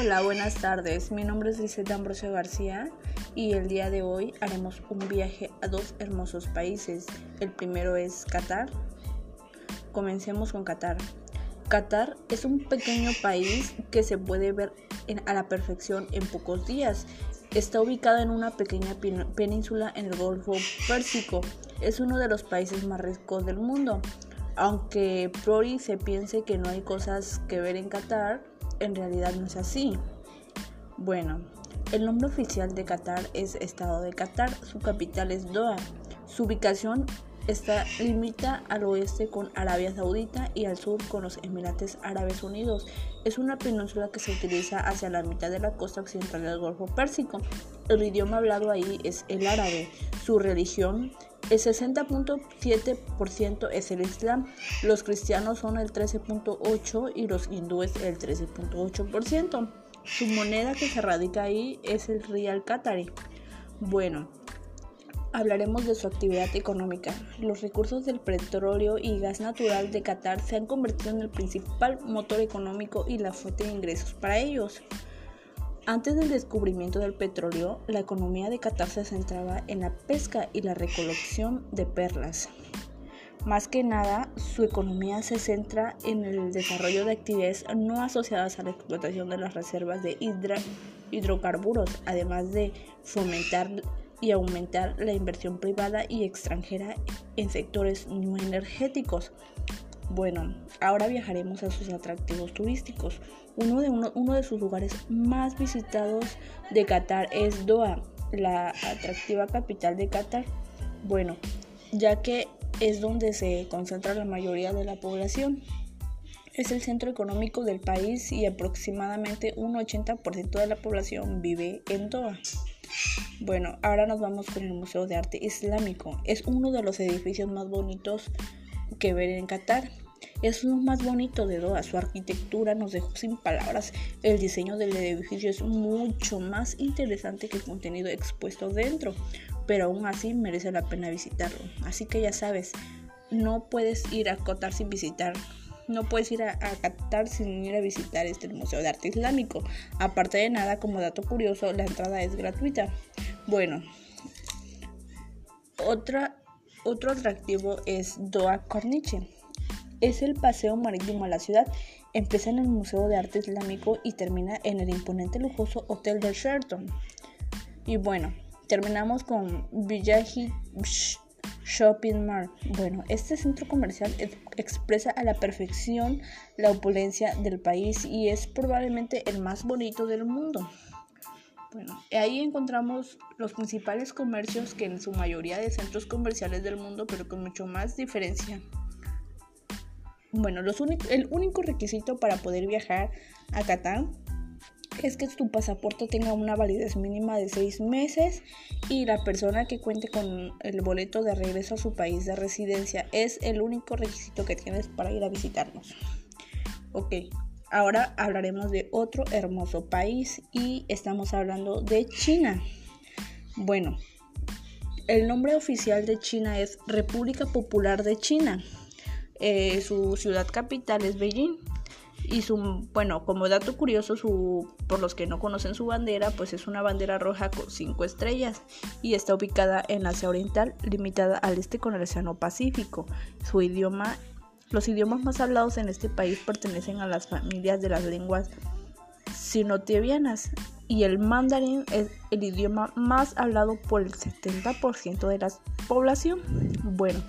Hola, buenas tardes. Mi nombre es Liseta Ambrosio García y el día de hoy haremos un viaje a dos hermosos países. El primero es Qatar. Comencemos con Qatar. Qatar es un pequeño país que se puede ver a la perfección en pocos días. Está ubicado en una pequeña península en el Golfo Pérsico. Es uno de los países más ricos del mundo. Aunque Prori se piense que no hay cosas que ver en Qatar, en realidad no es así. Bueno, el nombre oficial de Qatar es Estado de Qatar, su capital es Doha. Su ubicación está limita al oeste con Arabia Saudita y al sur con los Emirates Árabes Unidos. Es una península que se utiliza hacia la mitad de la costa occidental del Golfo Pérsico. El idioma hablado ahí es el árabe. Su religión el 60.7% es el Islam, los cristianos son el 13.8% y los hindúes el 13.8%. Su moneda que se radica ahí es el Rial Qatari. Bueno, hablaremos de su actividad económica. Los recursos del petróleo y gas natural de Qatar se han convertido en el principal motor económico y la fuente de ingresos para ellos. Antes del descubrimiento del petróleo, la economía de Qatar se centraba en la pesca y la recolección de perlas. Más que nada, su economía se centra en el desarrollo de actividades no asociadas a la explotación de las reservas de hidrocarburos, además de fomentar y aumentar la inversión privada y extranjera en sectores no energéticos. Bueno, ahora viajaremos a sus atractivos turísticos. Uno de, uno, de sus lugares más visitados de Qatar es Doha, la atractiva capital de Qatar. Bueno, ya que es donde se concentra la mayoría de la población. Es el centro económico del país y aproximadamente un 80% de la población vive en Doha. Bueno, ahora nos vamos con el Museo de Arte Islámico. Es uno de los edificios más bonitos que ver en Qatar. Es lo más bonito de Doha, su arquitectura nos dejó sin palabras. El diseño del edificio es mucho más interesante que el contenido expuesto dentro, pero aún así merece la pena visitarlo. Así que ya sabes, no puedes ir a Qatar sin visitar no puedes ir a, a, Qatar sin ir a visitar este Museo de Arte Islámico. Aparte de nada, como dato curioso, la entrada es gratuita. Bueno, otra, otro atractivo es Doha Corniche es el paseo marítimo a la ciudad. Empieza en el Museo de Arte Islámico y termina en el imponente lujoso Hotel del Sheraton. Y bueno, terminamos con Village Shopping Mall. Bueno, este centro comercial expresa a la perfección la opulencia del país y es probablemente el más bonito del mundo. Bueno, ahí encontramos los principales comercios que en su mayoría de centros comerciales del mundo, pero con mucho más diferencia. Bueno, el único requisito para poder viajar a Qatar es que tu pasaporte tenga una validez mínima de seis meses y la persona que cuente con el boleto de regreso a su país de residencia es el único requisito que tienes para ir a visitarnos. Ok, ahora hablaremos de otro hermoso país y estamos hablando de China. Bueno, el nombre oficial de China es República Popular de China. Eh, su ciudad capital es Beijing. Y su, bueno, como dato curioso, por los que no conocen su bandera, pues es una bandera roja con cinco estrellas y está ubicada en Asia Oriental, limitada al este con el Océano Pacífico. Su idioma, los idiomas más hablados en este país pertenecen a las familias de las lenguas sinotibianas y el mandarín es el idioma más hablado por el 70% de la población. Bueno,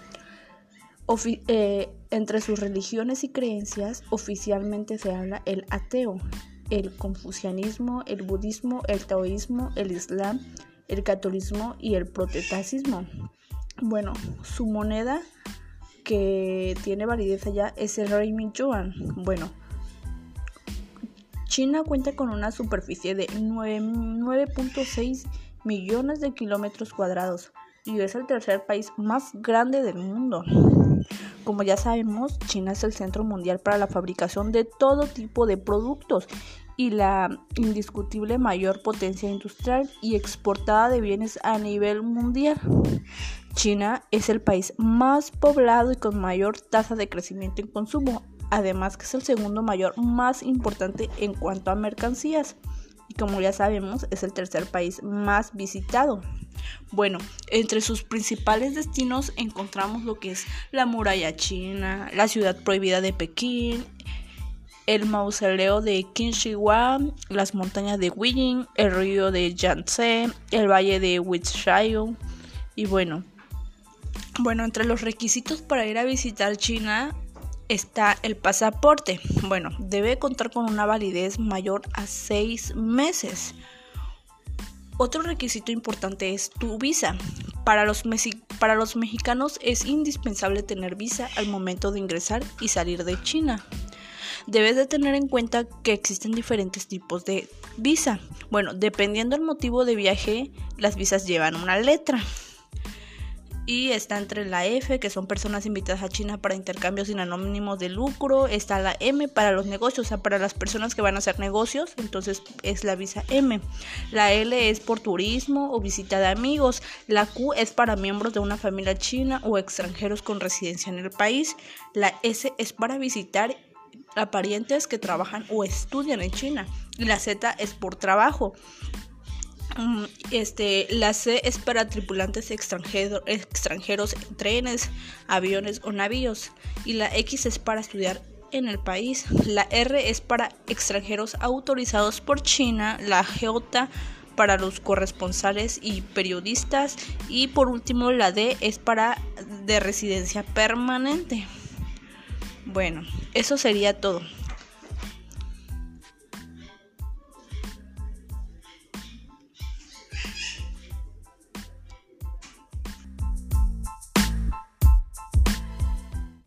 eh, entre sus religiones y creencias oficialmente se habla el ateo, el confucianismo, el budismo, el taoísmo, el islam, el catolicismo y el protestantismo. Bueno, su moneda que tiene validez allá es el Renminbi Yuan. Bueno, China cuenta con una superficie de 9.6 millones de kilómetros cuadrados y es el tercer país más grande del mundo. Como ya sabemos, China es el centro mundial para la fabricación de todo tipo de productos y la indiscutible mayor potencia industrial y exportada de bienes a nivel mundial. China es el país más poblado y con mayor tasa de crecimiento en consumo. además que es el segundo mayor más importante en cuanto a mercancías y como ya sabemos es el tercer país más visitado. Bueno, entre sus principales destinos encontramos lo que es la muralla china, la ciudad prohibida de Pekín, el mausoleo de Qin las montañas de Guiying, el río de Yangtze, el valle de Huizhai y bueno, bueno, entre los requisitos para ir a visitar China está el pasaporte. Bueno, debe contar con una validez mayor a seis meses. Otro requisito importante es tu visa. Para los, para los mexicanos es indispensable tener visa al momento de ingresar y salir de China debes de tener en cuenta que existen diferentes tipos de visa. Bueno, dependiendo del motivo de viaje, las visas llevan una letra. Y está entre la F, que son personas invitadas a China para intercambios sin anónimos de lucro. Está la M para los negocios, o sea, para las personas que van a hacer negocios. Entonces es la visa M. La L es por turismo o visita de amigos. La Q es para miembros de una familia china o extranjeros con residencia en el país. La S es para visitar a parientes que trabajan o estudian en China. Y la Z es por trabajo. Mm, este, la C es para tripulantes extranjeros, extranjeros en trenes, aviones o navíos. Y la X es para estudiar en el país. La R es para extranjeros autorizados por China. La J para los corresponsales y periodistas. Y por último la D es para de residencia permanente. Bueno, eso sería todo.